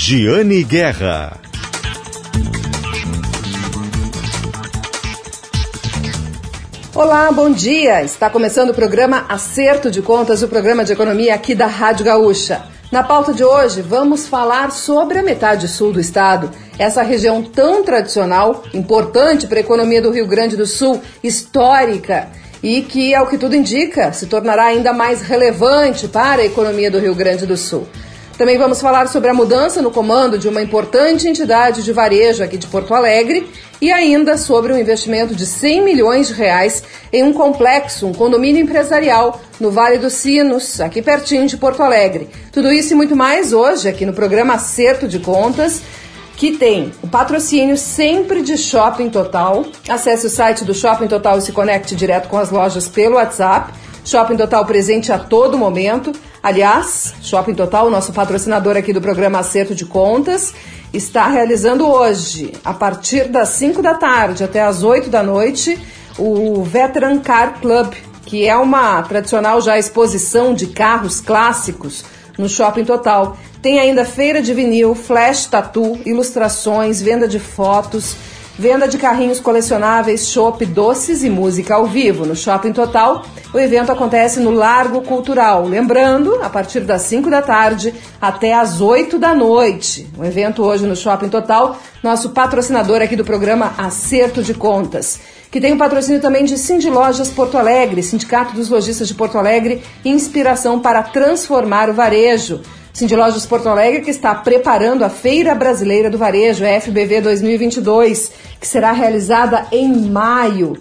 Giane Guerra. Olá, bom dia! Está começando o programa Acerto de Contas, o programa de economia aqui da Rádio Gaúcha. Na pauta de hoje, vamos falar sobre a metade sul do estado, essa região tão tradicional, importante para a economia do Rio Grande do Sul, histórica e que, ao que tudo indica, se tornará ainda mais relevante para a economia do Rio Grande do Sul. Também vamos falar sobre a mudança no comando de uma importante entidade de varejo aqui de Porto Alegre e ainda sobre um investimento de 100 milhões de reais em um complexo, um condomínio empresarial no Vale dos Sinos, aqui pertinho de Porto Alegre. Tudo isso e muito mais hoje aqui no programa Acerto de Contas que tem o patrocínio sempre de Shopping Total. Acesse o site do Shopping Total e se conecte direto com as lojas pelo WhatsApp. Shopping Total presente a todo momento. Aliás, Shopping Total, nosso patrocinador aqui do programa Acerto de Contas, está realizando hoje, a partir das 5 da tarde até as 8 da noite, o Veteran Car Club, que é uma tradicional já exposição de carros clássicos no Shopping Total. Tem ainda feira de vinil, flash tattoo, ilustrações, venda de fotos, Venda de carrinhos colecionáveis, chopp, doces e música ao vivo. No Shopping Total, o evento acontece no Largo Cultural. Lembrando, a partir das 5 da tarde até as 8 da noite. O evento hoje no Shopping Total, nosso patrocinador aqui do programa Acerto de Contas que tem o patrocínio também de Cindy Lojas Porto Alegre, Sindicato dos Lojistas de Porto Alegre, inspiração para transformar o varejo. Cindy Lojas Porto Alegre que está preparando a Feira Brasileira do Varejo, FBV 2022, que será realizada em maio.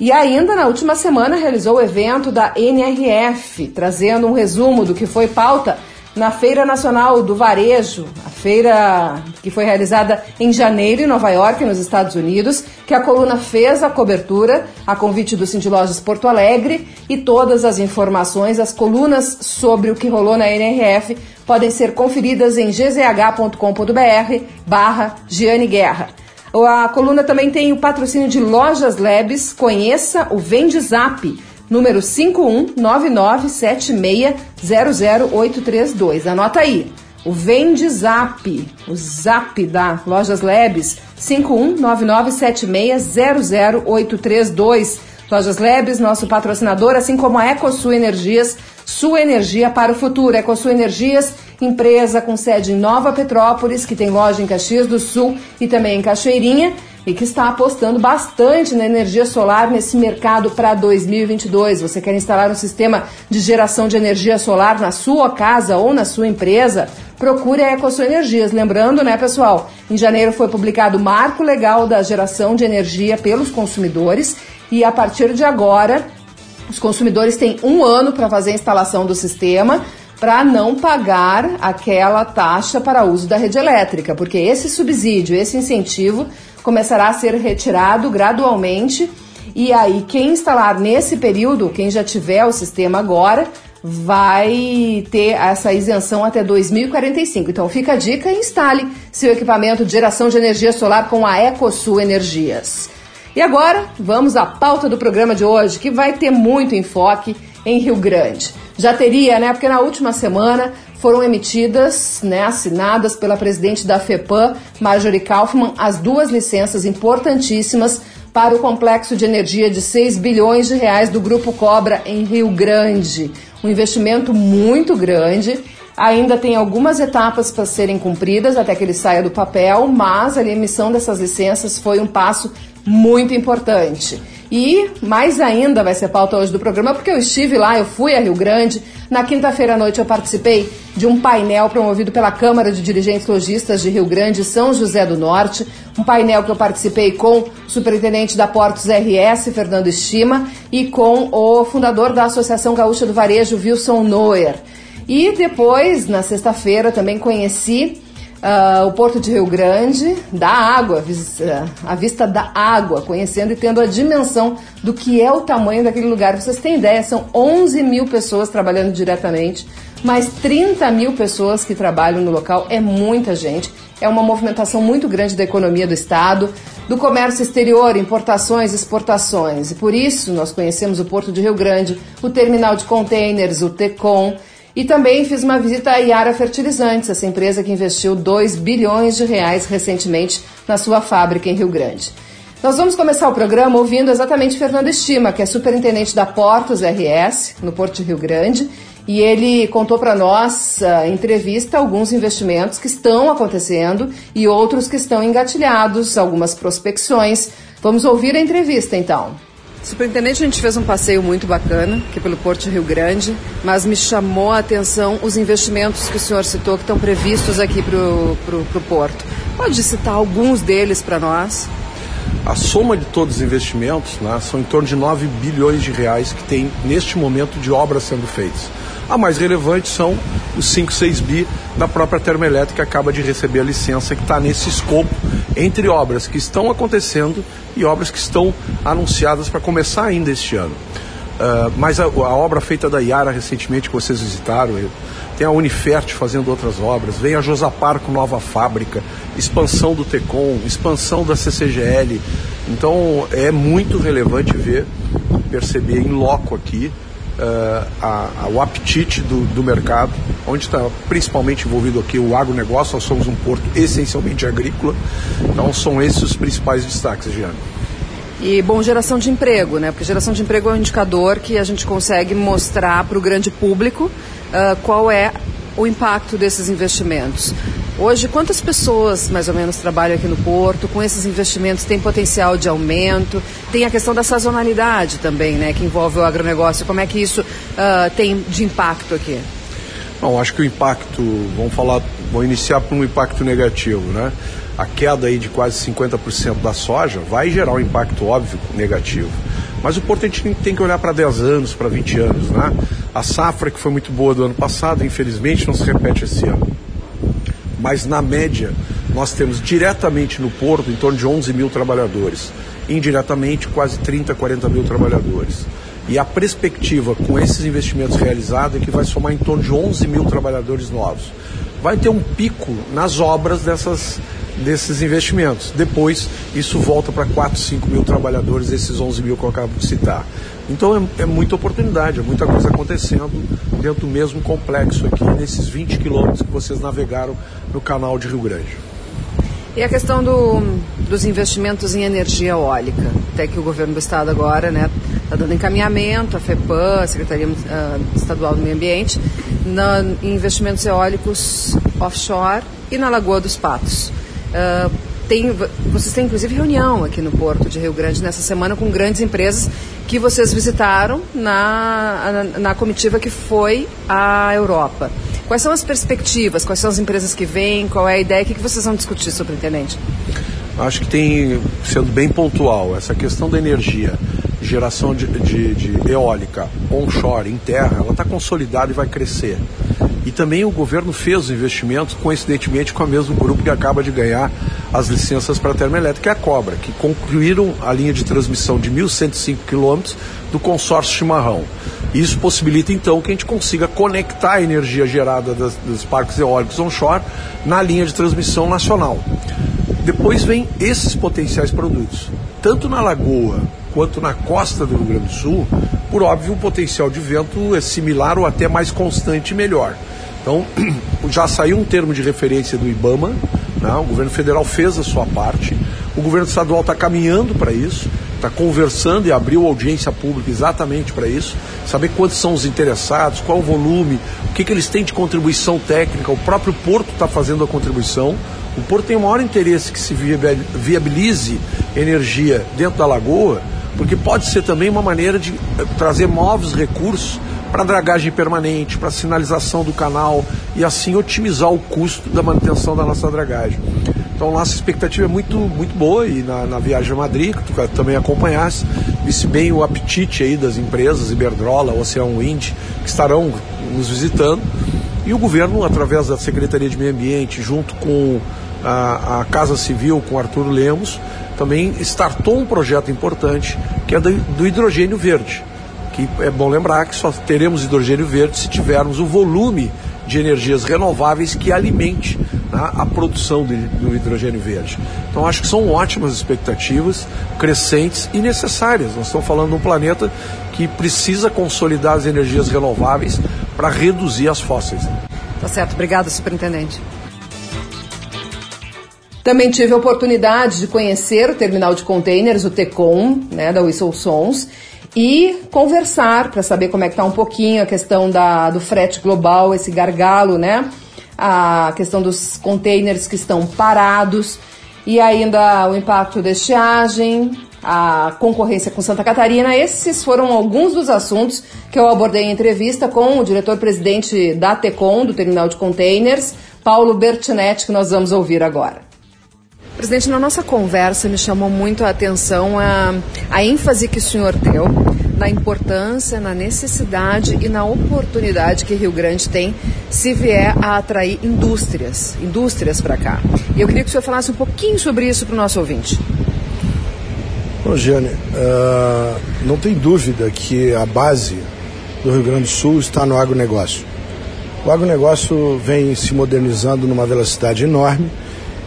E ainda na última semana realizou o evento da NRF, trazendo um resumo do que foi pauta na Feira Nacional do Varejo, a feira que foi realizada em janeiro em Nova York, nos Estados Unidos, que a coluna fez a cobertura a convite do Cindy Lojas Porto Alegre e todas as informações, as colunas sobre o que rolou na NRF podem ser conferidas em gzh.com.br barra Giane Guerra. A coluna também tem o patrocínio de Lojas Labs, conheça o Vende Zap número 51997600832. Anota aí. O Vende Zap, o Zap da Lojas Labs, 51997600832. Lojas Labs, nosso patrocinador, assim como a EcoSul Energias, sua energia para o futuro. EcoSul Energias, empresa com sede em Nova Petrópolis, que tem loja em Caxias do Sul e também em Cachoeirinha e que está apostando bastante na energia solar nesse mercado para 2022. Você quer instalar um sistema de geração de energia solar na sua casa ou na sua empresa? Procure a EcoSul Energias. Lembrando, né, pessoal, em janeiro foi publicado o Marco Legal da Geração de Energia pelos Consumidores e a partir de agora os consumidores têm um ano para fazer a instalação do sistema para não pagar aquela taxa para uso da rede elétrica, porque esse subsídio, esse incentivo começará a ser retirado gradualmente. E aí, quem instalar nesse período, quem já tiver o sistema agora, vai ter essa isenção até 2045. Então fica a dica e instale seu equipamento de geração de energia solar com a EcoSul Energias. E agora, vamos à pauta do programa de hoje, que vai ter muito enfoque em Rio Grande. Já teria, né? Porque na última semana foram emitidas, né, assinadas pela presidente da FEPAM, Marjorie Kaufmann, as duas licenças importantíssimas para o complexo de energia de 6 bilhões de reais do Grupo Cobra em Rio Grande. Um investimento muito grande. Ainda tem algumas etapas para serem cumpridas até que ele saia do papel, mas a emissão dessas licenças foi um passo muito importante. E mais ainda vai ser pauta hoje do programa, porque eu estive lá, eu fui a Rio Grande. Na quinta-feira à noite eu participei de um painel promovido pela Câmara de Dirigentes Logistas de Rio Grande São José do Norte. Um painel que eu participei com o superintendente da Portos RS, Fernando Estima, e com o fundador da Associação Gaúcha do Varejo, Wilson Noer. E depois, na sexta-feira, também conheci Uh, o Porto de Rio Grande, da água, a vista da água, conhecendo e tendo a dimensão do que é o tamanho daquele lugar. Vocês têm ideia, são 11 mil pessoas trabalhando diretamente, mais 30 mil pessoas que trabalham no local, é muita gente. É uma movimentação muito grande da economia do Estado, do comércio exterior, importações, exportações. E por isso nós conhecemos o Porto de Rio Grande, o terminal de containers, o TECOM, E também fiz uma visita à Iara Fertilizantes, essa empresa que investiu 2 bilhões de reais recentemente na sua fábrica em Rio Grande. Nós vamos começar o programa ouvindo exatamente Fernando Estima, que é superintendente da Portos RS, no Porto de Rio Grande, e ele contou para nós, uh, em entrevista, alguns investimentos que estão acontecendo e outros que estão engatilhados, algumas prospecções. Vamos ouvir a entrevista então. Superintendente, a gente fez um passeio muito bacana aqui pelo Porto Rio Grande, mas me chamou a atenção os investimentos que o senhor citou que estão previstos aqui para o Porto. Pode citar alguns deles para nós? A soma de todos os investimentos né, são em torno de 9 bilhões de reais que tem neste momento de obras sendo feitas. A mais relevante são os 5, 6 bi da própria termoelétrica que acaba de receber a licença que está nesse escopo entre obras que estão acontecendo e obras que estão anunciadas para começar ainda este ano. Uh, mas a, a, obra feita da Iara recentemente que vocês visitaram, tem a Unifert fazendo outras obras, vem a Josapar com nova fábrica, expansão do Tecom, expansão da CCGL. Então é muito relevante ver, perceber em loco aqui uh, a, a, o apetite do, do mercado, onde está principalmente envolvido aqui o agronegócio, nós somos um porto essencialmente agrícola, então são esses os principais destaques, Giana. E, bom, geração de emprego, né? Porque geração de emprego é um indicador que a gente consegue mostrar para o grande público uh, qual é o impacto desses investimentos. Hoje, quantas pessoas mais ou menos trabalham aqui no Porto? Com esses investimentos tem potencial de aumento? Tem a questão da sazonalidade também, né? Que envolve o agronegócio. Como é que isso uh, tem de impacto aqui? Bom, acho que o impacto, vamos falar, vou iniciar por um impacto negativo, né? a queda aí de quase 50% da soja vai gerar um impacto óbvio negativo. Mas o Porto a gente tem que olhar para 10 anos, para 20 anos. Né? A safra que foi muito boa do ano passado, infelizmente, não se repete esse ano. Mas na média, nós temos diretamente no Porto em torno de 11 mil trabalhadores. Indiretamente, quase 30, 40 mil trabalhadores. E a perspectiva com esses investimentos realizados é que vai somar em torno de 11 mil trabalhadores novos. Vai ter um pico nas obras dessas desses investimentos. Depois, isso volta para 4, 5 mil trabalhadores, esses 11 mil que eu acabo de citar. Então, é, é muita oportunidade, é muita coisa acontecendo dentro do mesmo complexo aqui, nesses 20 quilômetros que vocês navegaram no canal de Rio Grande. E a questão do, dos investimentos em energia eólica, até que o governo do estado agora está né, tá dando encaminhamento, a FEPAM, a Secretaria uh, Estadual do Meio Ambiente, na, em investimentos eólicos offshore e na Lagoa dos Patos. Uh, tem, vocês têm inclusive reunião aqui no Porto de Rio Grande nessa semana com grandes empresas que vocês visitaram na, na, na comitiva que foi à Europa. Quais são as perspectivas? Quais são as empresas que vêm? Qual é a ideia? O que vocês vão discutir, superintendente? Acho que tem, sendo bem pontual, essa questão da energia, geração de, de, de eólica onshore, em terra, ela está consolidada e vai crescer. E também o governo fez os investimentos, coincidentemente, com o mesmo grupo que acaba de ganhar as licenças para a termoelétrica, é a Cobra, que concluíram a linha de transmissão de 1.105 quilômetros do consórcio Chimarrão. Isso possibilita, então, que a gente consiga conectar a energia gerada das, dos parques eólicos onshore na linha de transmissão nacional. Depois vem esses potenciais produtos. Tanto na lagoa quanto na costa do Rio Grande do Sul, por óbvio, o potencial de vento é similar ou até mais constante e melhor. Então, já saiu um termo de referência do IBAMA, né? o governo federal fez a sua parte, o governo estadual está caminhando para isso, está conversando e abriu audiência pública exatamente para isso, saber quantos são os interessados, qual o volume, o que, que eles têm de contribuição técnica, o próprio Porto está fazendo a contribuição. O Porto tem o maior interesse que se viabilize energia dentro da lagoa, porque pode ser também uma maneira de eh, trazer novos recursos para dragagem permanente, para sinalização do canal e assim otimizar o custo da manutenção da nossa dragagem. Então nossa expectativa é muito, muito boa e na, na viagem a Madrid, que tu também acompanhasse, visse bem o apetite aí das empresas, Iberdrola, Ocean Wind, que estarão nos visitando. E o governo, através da Secretaria de Meio Ambiente, junto com a, a Casa Civil, com Arthur Lemos, também startou um projeto importante que é do, do hidrogênio verde que é bom lembrar que só teremos hidrogênio verde se tivermos o volume de energias renováveis que alimente né, a produção de, do hidrogênio verde. Então acho que são ótimas expectativas, crescentes e necessárias. Nós estamos falando de um planeta que precisa consolidar as energias renováveis para reduzir as fósseis. Tá certo, obrigado, superintendente. Também tive a oportunidade de conhecer o terminal de containers, o TECOM, né, da Whistle Sons, e conversar para saber como é que está um pouquinho a questão da, do frete global, esse gargalo, né? A questão dos containers que estão parados e ainda o impacto da estiagem, a concorrência com Santa Catarina. Esses foram alguns dos assuntos que eu abordei em entrevista com o diretor-presidente da TECOM, do Terminal de Containers, Paulo Bertinetti, que nós vamos ouvir agora. Presidente, na nossa conversa me chamou muito a atenção a, a ênfase que o senhor deu na importância, na necessidade e na oportunidade que Rio Grande tem se vier a atrair indústrias, indústrias para cá. E eu queria que o senhor falasse um pouquinho sobre isso para o nosso ouvinte. Bom, Jane, uh, não tem dúvida que a base do Rio Grande do Sul está no agronegócio. O agronegócio vem se modernizando numa velocidade enorme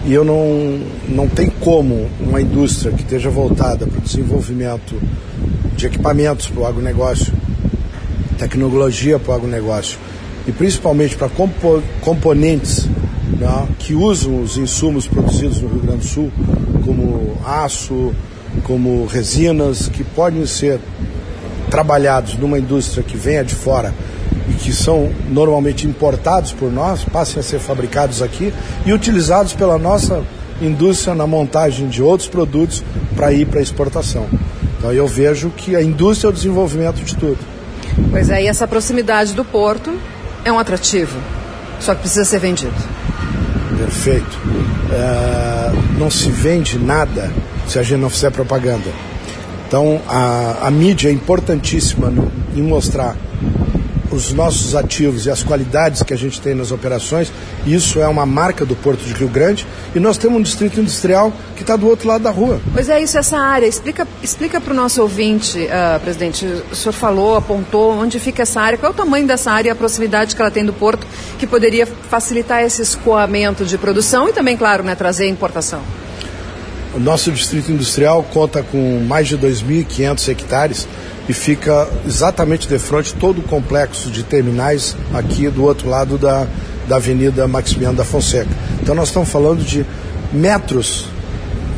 e eu não, não tem como uma indústria que esteja voltada para o desenvolvimento de equipamentos para o agronegócio, tecnologia para o agronegócio e principalmente para compo componentes né, que usam os insumos produzidos no Rio Grande do Sul, como aço, como resinas, que podem ser trabalhados numa indústria que venha de fora e que são normalmente importados por nós, passem a ser fabricados aqui e utilizados pela nossa indústria na montagem de outros produtos para ir para exportação. Então eu vejo que a indústria é o desenvolvimento de tudo. Pois é, e essa proximidade do porto é um atrativo, só que precisa ser vendido. Perfeito. É, não se vende nada se a gente não fizer propaganda. Então a, a mídia é importantíssima no, em mostrar os nossos ativos e as qualidades que a gente tem nas operações. Isso é uma marca do Porto de Rio Grande. E nós temos um distrito industrial que está do outro lado da rua. Pois é, isso, essa área. Explica, explica para o nosso ouvinte, uh, presidente. O senhor falou, apontou onde fica essa área, qual é o tamanho dessa área e a proximidade que ela tem do Porto, que poderia facilitar esse escoamento de produção e também, claro, né, trazer importação. O nosso distrito industrial conta com mais de 2.500 hectares e fica exatamente de frente todo o complexo de terminais aqui do outro lado da, da Avenida Maximiano da Fonseca. Então nós estamos falando de metros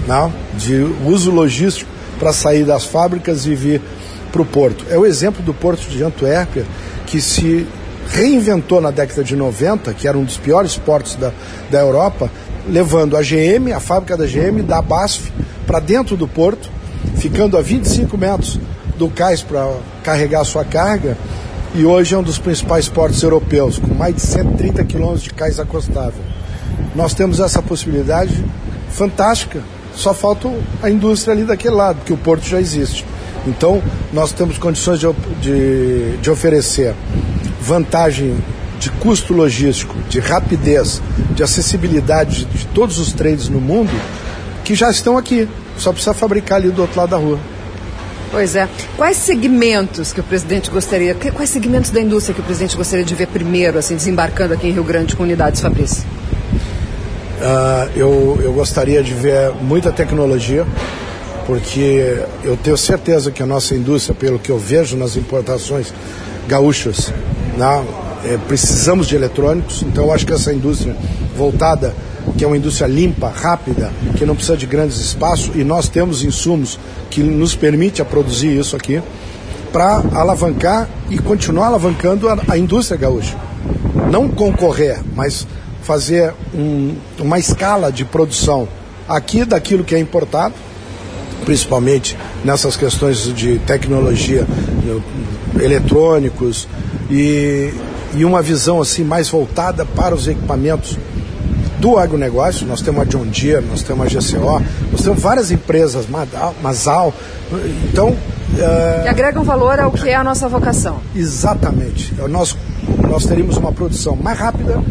não, né, de uso logístico para sair das fábricas e vir para o porto. É o exemplo do porto de Antuérpia que se reinventou na década de 90, que era um dos piores portos da, da Europa, levando a GM, a fábrica da GM, da BASF, para dentro do porto, ficando a 25 metros do cais para carregar a sua carga e hoje é um dos principais portos europeus, com mais de 130 quilômetros de cais acostável. Nós temos essa possibilidade fantástica, só falta a indústria ali daquele lado, porque o porto já existe. Então, nós temos condições de, de, de oferecer vantagem de custo logístico, de rapidez, de acessibilidade de, de todos os trades no mundo que já estão aqui. Só precisa fabricar ali do outro lado da rua. Pois é. Quais segmentos que o presidente gostaria, quais segmentos da indústria que o presidente gostaria de ver primeiro, assim, desembarcando aqui em Rio Grande com unidades Fabrício? Uh, eu, eu gostaria de ver muita tecnologia, porque eu tenho certeza que a nossa indústria, pelo que eu vejo nas importações gaúchas, né, é, precisamos de eletrônicos, então eu acho que essa indústria voltada que é uma indústria limpa, rápida, que não precisa de grandes espaços, e nós temos insumos que nos permite a produzir isso aqui, para alavancar e continuar alavancando a, a, indústria gaúcha. Não concorrer, mas fazer um, uma escala de produção aqui daquilo que é importado, principalmente nessas questões de tecnologia, eletrônicos e, e uma visão assim mais voltada para os equipamentos do agronegócio, nós temos a John Deere, nós temos a GCO, nós temos várias empresas, Masal, então... Que agregam valor ao que é a nossa vocação. Exatamente. É nós, nós teríamos uma produção mais rápida,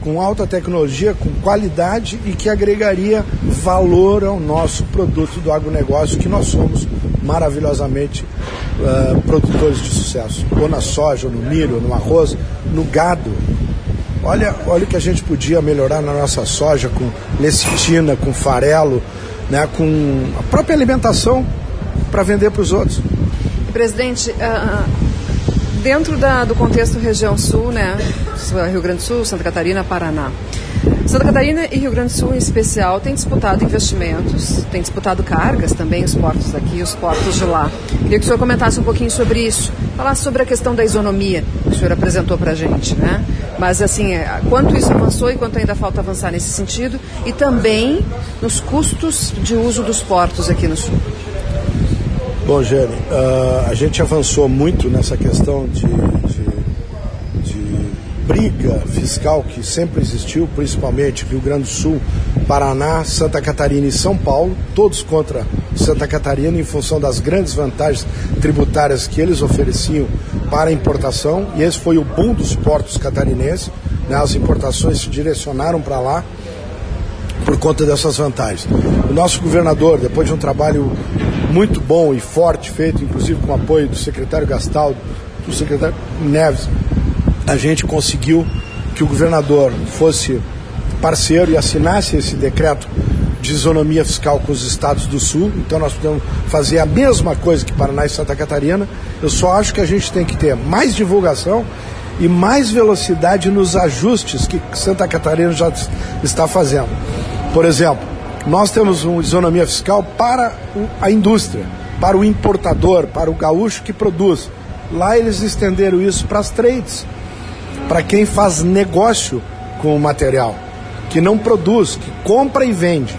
com alta tecnologia, com qualidade e que agregaria valor ao nosso produto do agronegócio, que nós somos maravilhosamente uh, produtores de sucesso. Ou na soja, ou no milho, ou no arroz, no gado. Olha, olha o que a gente podia melhorar na nossa soja com lecitina, com farelo, né, com a própria alimentação para vender para os outros. Presidente, uh, dentro da, do contexto região sul, né, Rio Grande do Sul, Santa Catarina, Paraná. Santa Catarina e Rio Grande do Sul, em especial, têm disputado investimentos, têm disputado cargas também, os portos daqui e os portos de lá. Queria que o senhor comentasse um pouquinho sobre isso, falasse sobre a questão da isonomia que o senhor apresentou para a gente, né? Mas, assim, é, quanto isso avançou e quanto ainda falta avançar nesse sentido, e também nos custos de uso dos portos aqui no Sul. Bom, Jane, uh, a gente avançou muito nessa questão de, de briga fiscal que sempre existiu, principalmente Rio Grande do Sul, Paraná, Santa Catarina e São Paulo, todos contra Santa Catarina em função das grandes vantagens tributárias que eles ofereciam para a importação, e esse foi o boom dos portos catarinenses, né? as importações se direcionaram para lá por conta dessas vantagens. O nosso governador, depois de um trabalho muito bom e forte, feito inclusive com o apoio do secretário Gastaldo, do secretário Neves, a gente conseguiu que o governador fosse parceiro e assinasse esse decreto de isonomia fiscal com os estados do sul. Então nós podemos fazer a mesma coisa que Paraná e Santa Catarina. Eu só acho que a gente tem que ter mais divulgação e mais velocidade nos ajustes que Santa Catarina já está fazendo. Por exemplo, nós temos uma isonomia fiscal para a indústria, para o importador, para o gaúcho que produz. Lá eles estenderam isso para as trades para quem faz negócio com o material, que não produz, que compra e vende.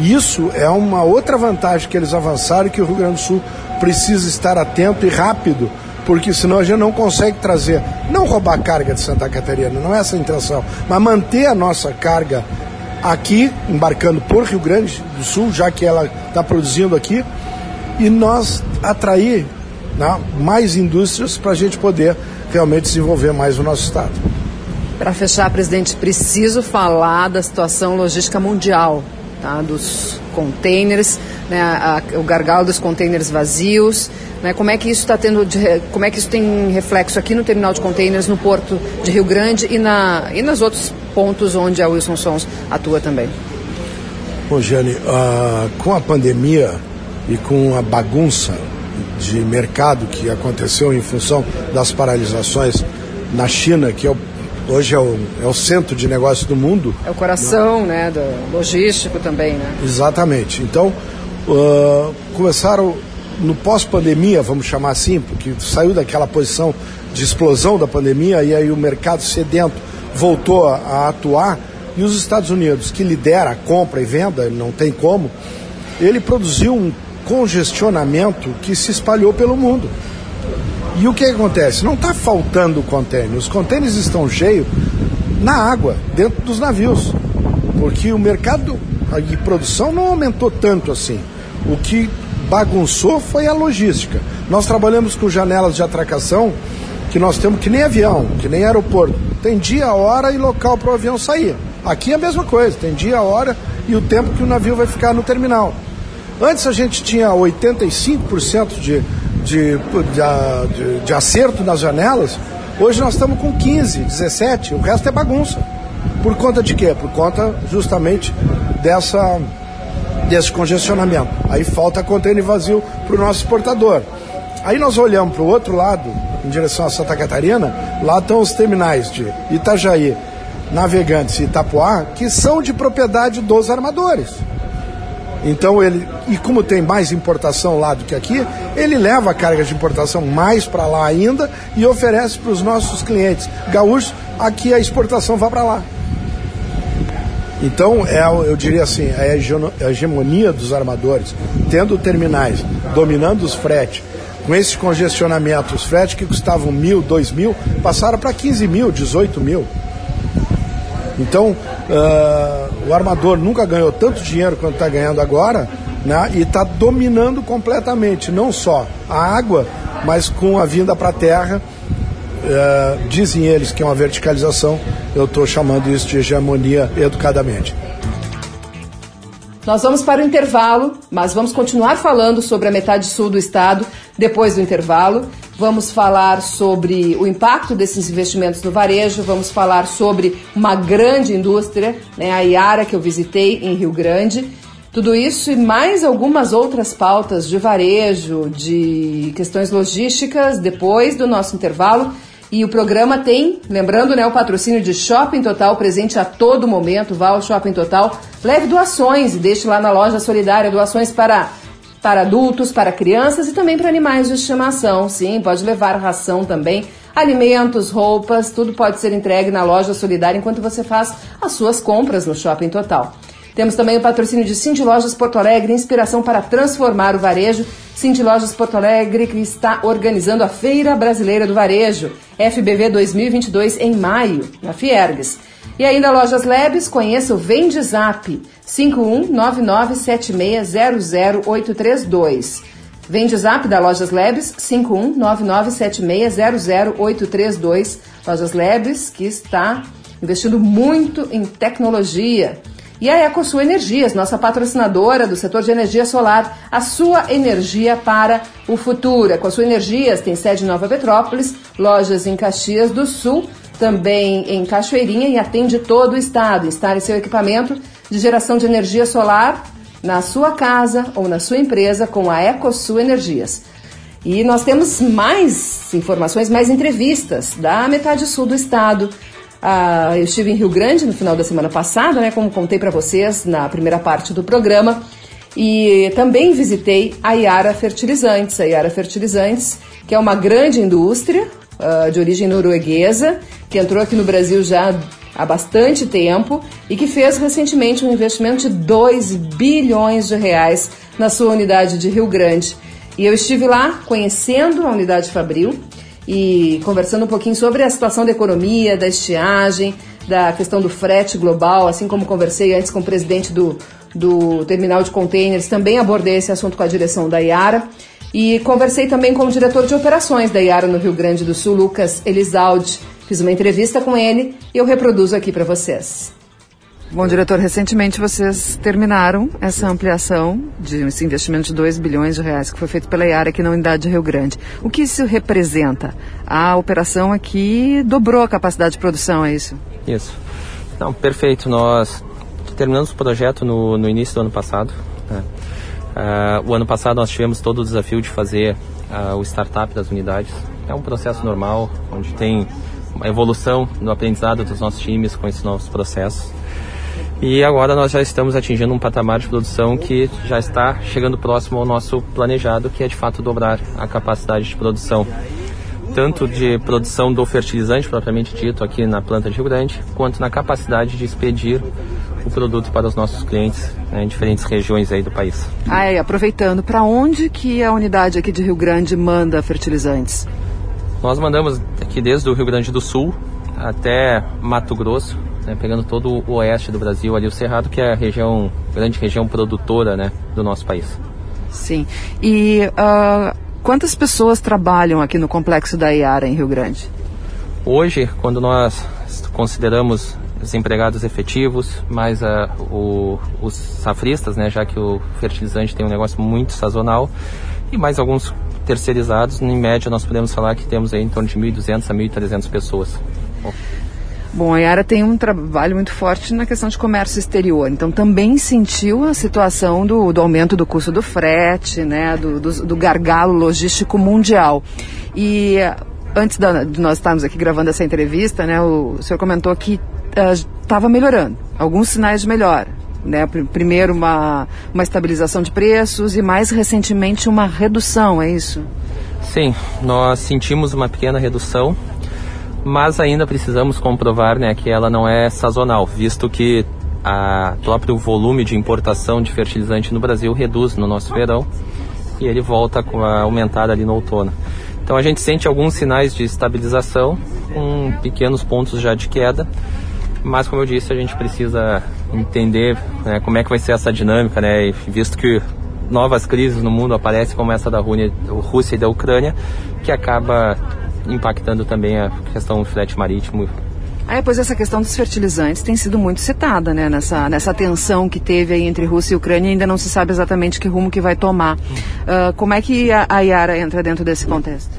Isso é uma outra vantagem que eles avançaram que o Rio Grande do Sul precisa estar atento e rápido, porque senão a gente não consegue trazer, não roubar carga de Santa Catarina, não é essa a intenção, mas manter a nossa carga aqui, embarcando por Rio Grande do Sul, já que ela está produzindo aqui, e nós atrair né, mais indústrias para a gente poder realmente desenvolver mais o nosso Estado. Para fechar, presidente, preciso falar da situação logística mundial, tá? dos containers, né? A, o gargalo dos containers vazios, né? como é que isso está tendo, de, como é que isso tem reflexo aqui no terminal de containers, no porto de Rio Grande e, na, e nos outros pontos onde a Wilson Sons atua também? Bom, Jane, uh, com a pandemia e com a bagunça de mercado que aconteceu em função das paralisações na China, que é o, hoje é o, é o centro de negócio do mundo. É o coração, né, do logístico também, né? Exatamente. Então, uh, começaram no pós-pandemia, vamos chamar assim, porque saiu daquela posição de explosão da pandemia e aí o mercado sedento voltou a, a atuar e os Estados Unidos, que lidera a compra e venda, não tem como, ele produziu um congestionamento que se espalhou pelo mundo. E o que acontece? Não está faltando contêiner. Os contêineres estão cheios na água, dentro dos navios. Porque o mercado de produção não aumentou tanto assim. O que bagunçou foi a logística. Nós trabalhamos com janelas de atracação que nós temos que nem avião, que nem aeroporto. Tem dia, hora e local para o avião sair. Aqui é a mesma coisa, tem dia, hora e o tempo que o navio vai ficar no terminal. Antes a gente tinha 85% de, de, de, de acerto nas janelas, hoje nós estamos com 15%, 17%, o resto é bagunça. Por conta de quê? Por conta justamente dessa, desse congestionamento. Aí falta container vazio para o nosso exportador. Aí nós olhamos para o outro lado, em direção a Santa Catarina, lá estão os terminais de Itajaí, Navegantes e Itapuá, que são de propriedade dos armadores. Então ele, e como tem mais importação lá do que aqui, ele leva a carga de importação mais para lá ainda e oferece para os nossos clientes gaúchos aqui a exportação vá para lá. Então, é, eu diria assim, é a hegemonia dos armadores, tendo terminais, dominando os fretes, com esse congestionamento, os fretes que custavam mil, dois mil, passaram para 15 mil, 18 mil. Então, uh, o armador nunca ganhou tanto dinheiro quanto está ganhando agora, né? E está dominando completamente, não só a água, mas com a vinda para a terra. Uh, dizem eles que é uma verticalização, eu estou chamando isso de hegemonia educadamente. Nós vamos para o intervalo, mas vamos continuar falando sobre a metade sul do estado depois do intervalo. Vamos falar sobre o impacto desses investimentos no varejo, vamos falar sobre uma grande indústria, né, a Iara, que eu visitei em Rio Grande. Tudo isso e mais algumas outras pautas de varejo, de questões logísticas, depois do nosso intervalo. E o programa tem, lembrando, né, o patrocínio de Shopping Total presente a todo momento. Vá ao Shopping Total, leve doações e deixe lá na loja solidária doações para, para adultos, para crianças e também para animais de estimação. Sim, pode levar ração também, alimentos, roupas, tudo pode ser entregue na loja solidária enquanto você faz as suas compras no Shopping Total. Temos também o patrocínio de Cindy Lojas Porto Alegre, inspiração para transformar o varejo. Cindy Lojas Porto Alegre que está organizando a Feira Brasileira do Varejo, FBV 2022, em maio, na Fiergues. E ainda Lojas Labs, conheça o Vende Zap, 51997600832. Vende Zap da Lojas Labs, 51997600832. Lojas Labs que está investindo muito em tecnologia. E a EcoSul Energias, nossa patrocinadora do setor de energia solar, a sua energia para o futuro. A EcoSul Energias tem sede em Nova Petrópolis, lojas em Caxias do Sul, também em Cachoeirinha e atende todo o estado. Instale seu equipamento de geração de energia solar na sua casa ou na sua empresa com a EcoSul Energias. E nós temos mais informações, mais entrevistas da metade sul do estado. Ah, eu estive em Rio Grande no final da semana passada, né, como contei para vocês na primeira parte do programa, e também visitei a Iara Fertilizantes. A Iara Fertilizantes, que é uma grande indústria uh, de origem norueguesa, que entrou aqui no Brasil já há bastante tempo e que fez recentemente um investimento de 2 bilhões de reais na sua unidade de Rio Grande. E eu estive lá conhecendo a unidade Fabril e conversando um pouquinho sobre a situação da economia, da estiagem, da questão do frete global, assim como conversei antes com o presidente do, do terminal de containers, também abordei esse assunto com a direção da Iara. E conversei também com o diretor de operações da Iara no Rio Grande do Sul, Lucas Elizalde. Fiz uma entrevista com ele e eu reproduzo aqui para vocês. Bom, diretor, recentemente vocês terminaram essa ampliação de esse investimento de 2 bilhões de reais que foi feito pela IAR aqui na unidade de Rio Grande. O que isso representa? A operação aqui dobrou a capacidade de produção, é isso? Isso. Não, perfeito. Nós terminamos o projeto no, no início do ano passado. Né? Uh, o ano passado nós tivemos todo o desafio de fazer uh, o startup das unidades. É um processo normal, onde tem uma evolução no aprendizado dos nossos times com esses novos processos. E agora nós já estamos atingindo um patamar de produção que já está chegando próximo ao nosso planejado, que é de fato dobrar a capacidade de produção, tanto de produção do fertilizante propriamente dito aqui na planta de Rio Grande, quanto na capacidade de expedir o produto para os nossos clientes né, em diferentes regiões aí do país. Ah, e aproveitando, para onde que a unidade aqui de Rio Grande manda fertilizantes? Nós mandamos aqui desde o Rio Grande do Sul até Mato Grosso, né, pegando todo o oeste do Brasil, ali o Cerrado, que é a região, grande região produtora né, do nosso país. Sim. E uh, quantas pessoas trabalham aqui no complexo da Iara em Rio Grande? Hoje, quando nós consideramos os empregados efetivos, mais uh, o, os safristas, né, já que o fertilizante tem um negócio muito sazonal, e mais alguns terceirizados, em média nós podemos falar que temos aí em torno de 1.200 a 1.300 pessoas. Bom. A Yara tem um trabalho muito forte na questão de comércio exterior, então também sentiu a situação do, do aumento do custo do frete, né, do, do, do gargalo logístico mundial. E antes da, de nós estarmos aqui gravando essa entrevista, né, o, o senhor comentou que estava uh, melhorando, alguns sinais de melhora. Né? Primeiro uma, uma estabilização de preços e mais recentemente uma redução, é isso? Sim, nós sentimos uma pequena redução mas ainda precisamos comprovar né, que ela não é sazonal, visto que o próprio volume de importação de fertilizante no Brasil reduz no nosso verão e ele volta a aumentar ali no outono. Então a gente sente alguns sinais de estabilização, com pequenos pontos já de queda, mas como eu disse, a gente precisa entender né, como é que vai ser essa dinâmica, né, visto que novas crises no mundo aparecem, como essa da Rússia e da Ucrânia, que acaba impactando também a questão do frete marítimo. É, pois essa questão dos fertilizantes tem sido muito citada, né? Nessa, nessa tensão que teve aí entre Rússia e Ucrânia, ainda não se sabe exatamente que rumo que vai tomar. Uh, como é que a, a Iara entra dentro desse contexto?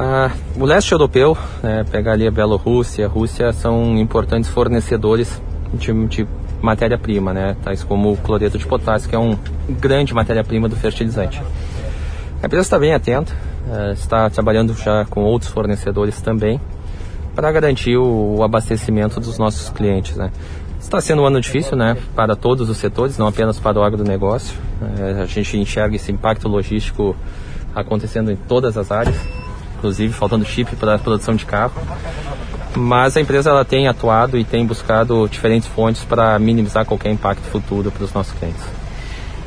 Ah, o leste europeu, né, pegar ali a Bielorrússia, a Rússia, são importantes fornecedores de, de matéria-prima, né? tais como o cloreto de potássio, que é um grande matéria-prima do fertilizante. A empresa está bem atenta, está trabalhando já com outros fornecedores também para garantir o, abastecimento dos nossos clientes. Né? Está sendo um ano difícil né, para todos os setores, não apenas para o agronegócio. Uh, a gente enxerga esse impacto logístico acontecendo em todas as áreas, inclusive faltando chip para a produção de carro. Mas a empresa ela tem atuado e tem buscado diferentes fontes para minimizar qualquer impacto futuro para os nossos clientes.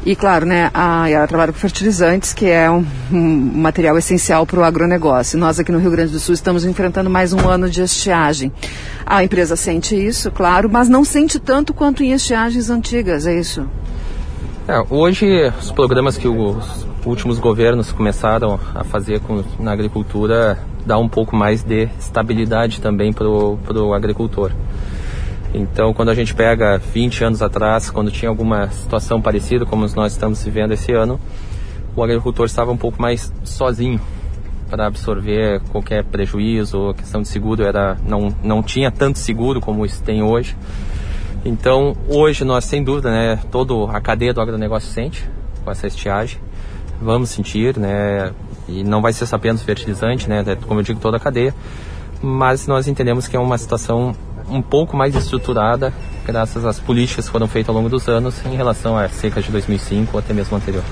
E claro, né, a, ela trabalha com fertilizantes, que é um, um material essencial para o agronegócio. Nós aqui no Rio Grande do Sul estamos enfrentando mais um ano de estiagem. A empresa sente isso, claro, mas não sente tanto quanto em estiagens antigas, é isso? É, hoje, os programas que os últimos governos começaram a fazer com, na agricultura dá um pouco mais de estabilidade também para o agricultor. Então, quando a gente pega 20 anos atrás, quando tinha alguma situação parecida como nós estamos vivendo esse ano, o agricultor estava um pouco mais sozinho para absorver qualquer prejuízo, a questão de seguro era não não tinha tanto seguro como isso tem hoje. Então, hoje nós sem dúvida, né, toda a cadeia do agronegócio sente com essa estiagem. Vamos sentir, né, e não vai ser apenas fertilizante, né, como eu digo, toda a cadeia, mas nós entendemos que é uma situação um pouco mais estruturada graças às políticas que foram feitas ao longo dos anos em relação à seca de 2005 ou até mesmo anterior.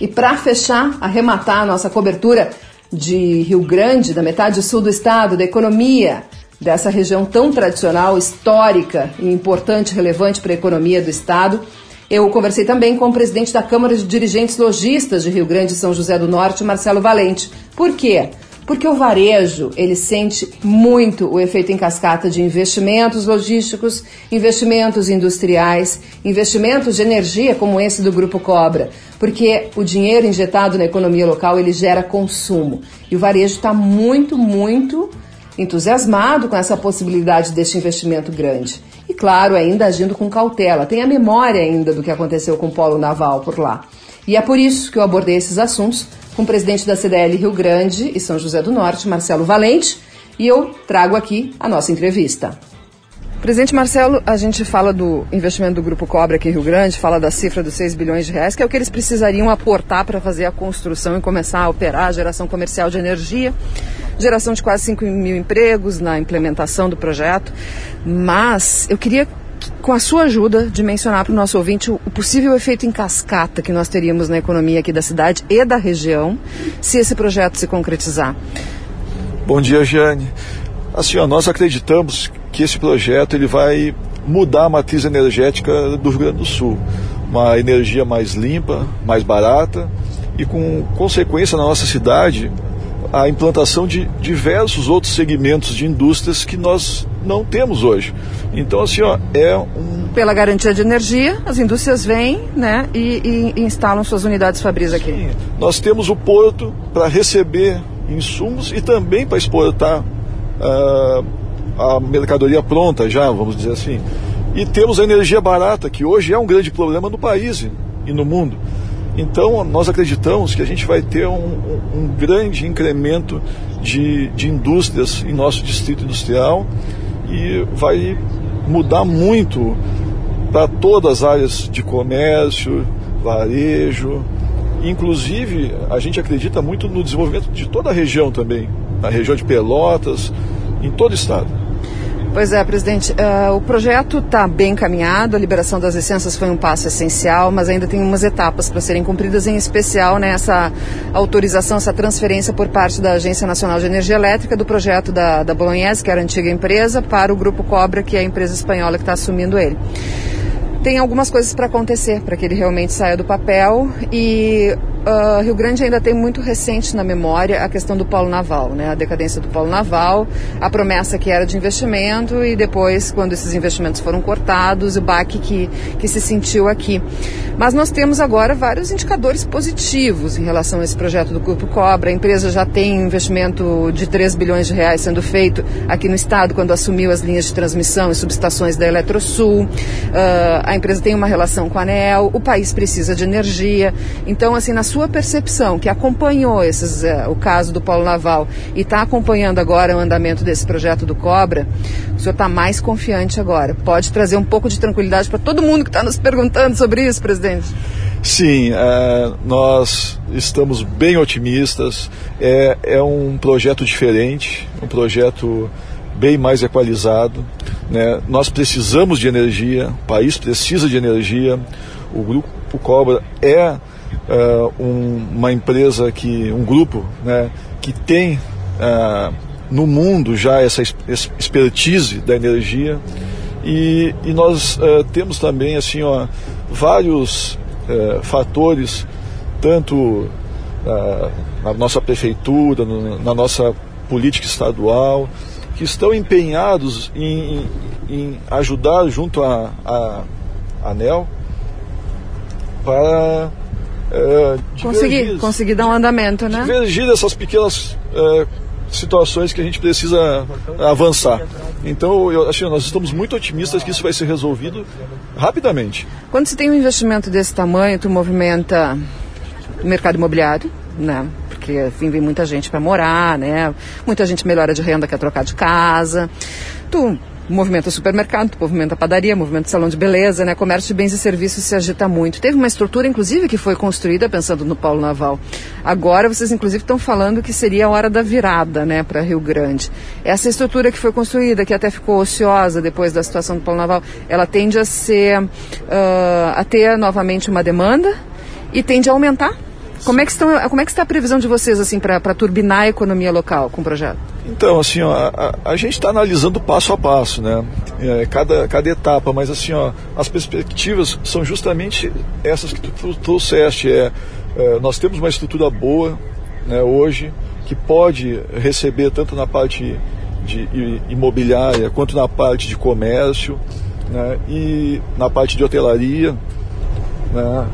E para fechar, arrematar a nossa cobertura de Rio Grande, da metade sul do estado, da economia dessa região tão tradicional, histórica e importante, relevante para a economia do estado, eu conversei também com o presidente da Câmara de Dirigentes Logistas de Rio Grande e São José do Norte, Marcelo Valente. Por quê? Porque o varejo, ele sente muito o efeito em cascata de investimentos logísticos, investimentos industriais, investimentos de energia como esse do Grupo Cobra. Porque o dinheiro injetado na economia local, ele gera consumo. E o varejo está muito, muito entusiasmado com essa possibilidade deste investimento grande. E claro, ainda agindo com cautela. Tem a memória ainda do que aconteceu com o polo naval por lá. E é por isso que eu abordei esses assuntos com o presidente da CDL Rio Grande e São José do Norte, Marcelo Valente, e eu trago aqui a nossa entrevista. Presidente Marcelo, a gente fala do investimento do Grupo Cobra aqui em Rio Grande, fala da cifra dos 6 bilhões de reais, que é o que eles precisariam aportar para fazer a construção e começar a operar a geração comercial de energia, geração de quase 5 mil empregos na implementação do projeto. Mas eu queria com a sua ajuda, de mencionar para o nosso ouvinte o possível efeito em cascata que nós teríamos na economia aqui da cidade e da região, se esse projeto se concretizar. Bom dia, Jane. Assim, ó, nós acreditamos que esse projeto ele vai mudar a matriz energética do Rio Grande do Sul. Uma energia mais limpa, mais barata e com consequência na nossa cidade a implantação de diversos outros segmentos de indústrias que nós não temos hoje. Então, assim, ó, é um. Pela garantia de energia, as indústrias vêm né, e, e instalam suas unidades fabris aqui. Sim. Nós temos o porto para receber insumos e também para exportar uh, a mercadoria pronta já, vamos dizer assim. E temos a energia barata, que hoje é um grande problema no país e no mundo. Então, nós acreditamos que a gente vai ter um, um, grande incremento de, de indústrias em nosso distrito industrial e vai mudar muito para todas as áreas de comércio, varejo. Inclusive, a gente acredita muito no desenvolvimento de toda a região também, na região de Pelotas, em todo o estado. Pois é, presidente. Uh, o projeto está bem encaminhado, a liberação das licenças foi um passo essencial, mas ainda tem umas etapas para serem cumpridas, em especial nessa né, autorização, essa transferência por parte da Agência Nacional de Energia Elétrica do projeto da, da Bolognese, que era a antiga empresa, para o Grupo Cobra, que é a empresa espanhola que está assumindo ele tem algumas coisas para acontecer para que ele realmente saia do papel e uh, Rio Grande ainda tem muito recente na memória a questão do polo naval, né? A decadência do polo naval, a promessa que era de investimento e depois quando esses investimentos foram cortados, o baque que, que se sentiu aqui. Mas nós temos agora vários indicadores positivos em relação a esse projeto do Grupo Cobra. A empresa já tem um investimento de 3 bilhões de reais sendo feito aqui no estado quando assumiu as linhas de transmissão e subestações da Eletrosul. Uh, a empresa tem uma relação com a ANEEL, o país precisa de energia. Então, assim, na sua sua percepção, que acompanhou esses, uh, o caso do Polo Naval e está acompanhando agora o andamento desse projeto do Cobra, o senhor está mais confiante agora? Pode trazer um pouco de tranquilidade para todo mundo que está nos perguntando sobre isso, presidente? Sim, é, nós estamos bem otimistas. É, é um projeto diferente, um projeto bem mais equalizado. Né? Nós precisamos de energia, o país precisa de energia. O Grupo Cobra é, é um, uma empresa que, um grupo né, que tem é, no mundo já essa expertise da energia. E, e nós é, temos também assim, ó, vários fatores, tanto na nossa prefeitura, no, na nossa política estadual, que estão empenhados em, em ajudar junto à ANEL para é, conseguir, conseguir dar um andamento, né? Divergir dessas pequenas é, situações que a gente precisa avançar. Então, eu, assim, nós estamos muito otimistas que isso vai ser resolvido rapidamente. Quando se tem um investimento desse tamanho, tu movimenta o mercado imobiliário, né? Porque, vem muita gente para morar, né? Muita gente melhora de renda quer trocar de casa. Tu movimenta supermercado, movimenta padaria, movimenta salão de beleza, né? Comércio de bens e serviços se agita muito. Teve uma estrutura, inclusive, que foi construída pensando no polo naval. Agora vocês, inclusive, estão falando que seria a hora da virada, né, para Rio Grande. Essa estrutura que foi construída, que até ficou ociosa depois da situação do polo naval, ela tende a ser, uh, a ter novamente uma demanda e tende a aumentar como é que, estão, como é que está a previsão de vocês assim para turbinar a economia local com o projeto? Então, assim, ó, a, a gente está analisando passo a passo, né? É, cada, cada etapa, mas assim, ó, as perspectivas são justamente essas que tu, trouxeste. É, é, nós temos uma estrutura boa né, hoje que pode receber tanto na parte de imobiliária quanto na parte de comércio né, e na parte de hotelaria. Né,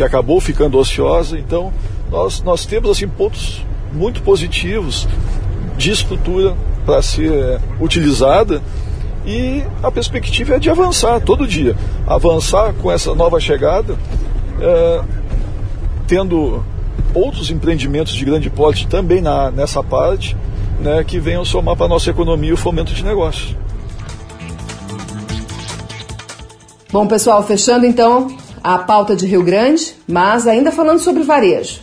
que acabou ficando ociosa. Então, nós, nós temos assim pontos muito positivos de estrutura para ser é, utilizada e a perspectiva é de avançar todo dia. Avançar com essa nova chegada, é, tendo outros empreendimentos de grande porte também na, nessa parte, né, que venham somar para a nossa economia o fomento de negócios. Bom, pessoal, fechando então a pauta de Rio Grande, mas ainda falando sobre varejo.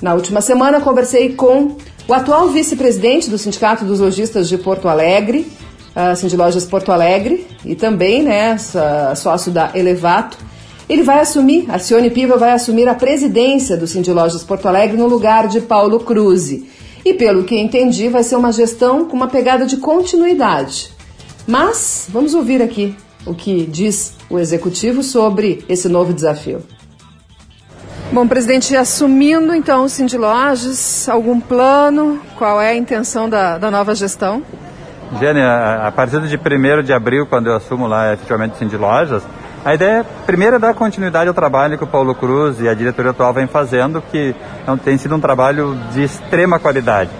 Na última semana conversei com o atual vice-presidente do Sindicato dos Lojistas de Porto Alegre, a Cindy Lojas Porto Alegre, e também né, sócio da Elevato. Ele vai assumir, a Cione Piva vai assumir a presidência do Cindy Lojas Porto Alegre no lugar de Paulo Cruz. E pelo que entendi, vai ser uma gestão com uma pegada de continuidade. Mas vamos ouvir aqui o que diz o executivo sobre esse novo desafio. Bom, presidente, assumindo então o Cindy Lojas, algum plano? Qual é a intenção da, da nova gestão? Gênia, a partir de 1 de abril, quando eu assumo lá efetivamente o Cindy Lojas, a ideia, primeiro, é dar continuidade ao trabalho que o Paulo Cruz e a diretoria atual vem fazendo, que tem sido um trabalho de extrema qualidade.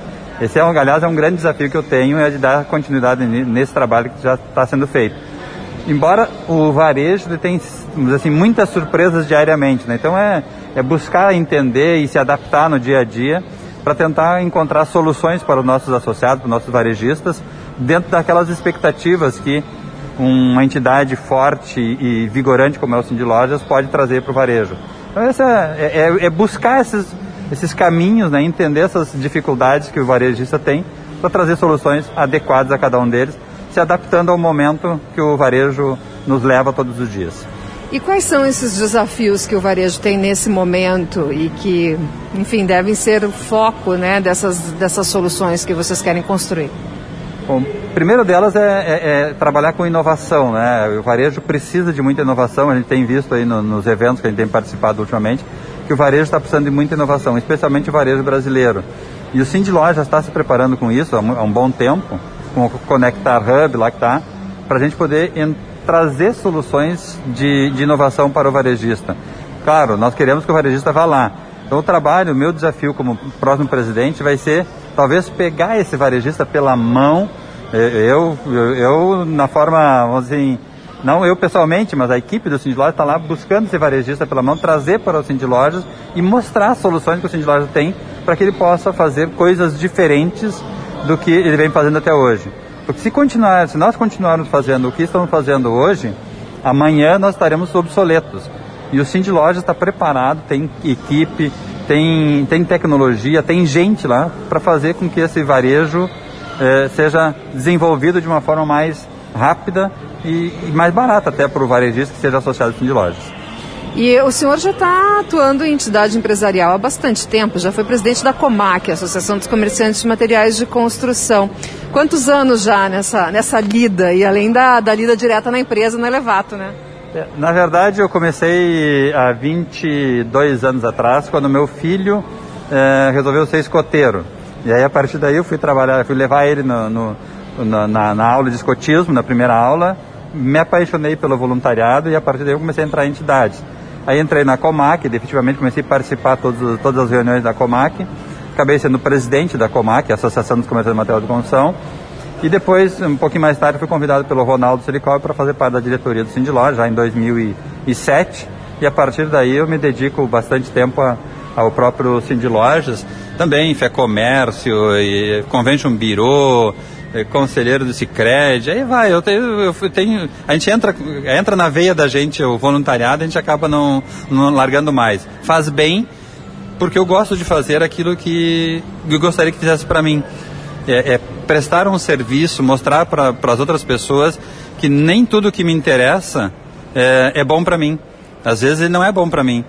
Esse, é, aliás, é um grande desafio que eu tenho, é de dar continuidade nesse trabalho que já está sendo feito embora o varejo tem assim, muitas surpresas diariamente, né? então é, é buscar entender e se adaptar no dia a dia para tentar encontrar soluções para os nossos associados, para os nossos varejistas, dentro daquelas expectativas que uma entidade forte e vigorante como é o Cindy Lojas pode trazer para o varejo. Então essa é, é, é, buscar esses, esses caminhos, né? entender essas dificuldades que o varejista tem para trazer soluções adequadas a cada um deles se adaptando ao momento que o varejo nos leva todos os dias. E quais são esses desafios que o varejo tem nesse momento e que, enfim, devem ser o foco né, dessas, dessas soluções que vocês querem construir? Bom, primeiro delas é, é, é, trabalhar com inovação, né? O varejo precisa de muita inovação, a gente tem visto aí no, nos eventos que a gente tem participado ultimamente, que o varejo está precisando de muita inovação, especialmente o varejo brasileiro. E o Cindy Loja está se preparando com isso há um bom tempo, com o Conectar Hub lá que está, para a gente poder trazer soluções de, de inovação para o varejista. Claro, nós queremos que o varejista vá lá. Então o trabalho, o meu desafio como próximo presidente vai ser talvez pegar esse varejista pela mão, eu, eu, eu na forma, vamos dizer, não eu pessoalmente, mas a equipe do Cindy está lá buscando esse varejista pela mão, trazer para o Cindy e mostrar as soluções que o Cindy tem para que ele possa fazer coisas diferentes do que ele vem fazendo até hoje. Porque se continuar, se nós continuarmos fazendo o que estamos fazendo hoje, amanhã nós estaremos obsoletos. E o Cindy está preparado, tem equipe, tem, tem tecnologia, tem gente lá para fazer com que esse varejo eh, seja desenvolvido de uma forma mais rápida e, e mais barata até para o varejista que seja associado ao Cindy Lojas. E o senhor já está atuando em entidade empresarial há bastante tempo, já foi presidente da COMAC, Associação dos Comerciantes de Materiais de Construção. Quantos anos já nessa, nessa lida, e além da, da lida direta na empresa, no Elevato, né? É, na verdade, eu comecei há 22 anos atrás, quando meu filho é, resolveu ser escoteiro. E aí, a partir daí, eu fui trabalhar, fui levar ele no, no, na, na aula de escotismo, na primeira aula, me apaixonei pelo voluntariado e a partir daí eu comecei a entrar em entidades. Aí entrei na Comac, definitivamente comecei a participar de todos, todas as reuniões da Comac. Acabei sendo presidente da Comac, Associação dos Comerciantes de Material de Construção. E depois, um pouquinho mais tarde, fui convidado pelo Ronaldo Silicol para fazer parte da diretoria do Sindiló, já em 2007. E a partir daí eu me dedico bastante tempo a, ao próprio Sindilojas, também Fé Comércio, Convention Bureau, conselheiro do Cicred, aí vai, eu tenho, eu tenho, a gente entra, entra na veia da gente o voluntariado, a gente acaba não, não largando mais. Faz bem, porque eu gosto de fazer aquilo que eu gostaria que fizesse para mim. É, é, prestar um serviço, mostrar para as outras pessoas que nem tudo que me interessa é, é bom para mim. Às vezes ele não é bom para mim.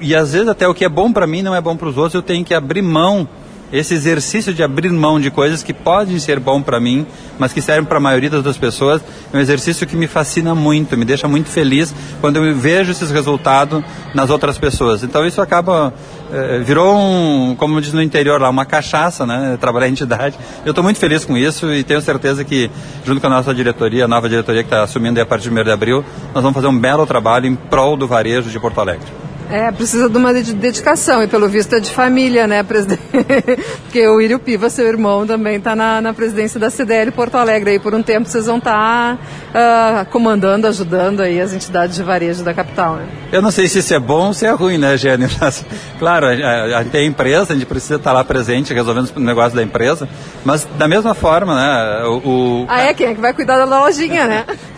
E às vezes até o que é bom para mim não é bom para os outros, eu tenho que abrir mão esse exercício de abrir mão de coisas que podem ser bom para mim, mas que servem para a maioria das pessoas, é um exercício que me fascina muito, me deixa muito feliz quando eu vejo esses resultados nas outras pessoas. Então isso acaba é, virou um, como diz no interior lá, uma cachaça, né? Trabalhar em entidade. Eu estou muito feliz com isso e tenho certeza que junto com a nossa diretoria, a nova diretoria que está assumindo a partir de 1 de abril, nós vamos fazer um belo trabalho em prol do varejo de Porto Alegre. É, precisa de uma dedicação, e pelo visto é de família, né, presidente? Porque o Írio Piva, seu irmão, também está na, na presidência da CDL Porto Alegre. Aí por um tempo vocês vão estar tá, uh, comandando, ajudando aí as entidades de varejo da capital, né? Eu não sei se isso é bom ou se é ruim, né, Gênio? claro, a, a, tem a empresa, a gente precisa estar tá lá presente, resolvendo o negócio da empresa, mas da mesma forma, né, o... o... Ah, é? Quem é que vai cuidar da lojinha, né?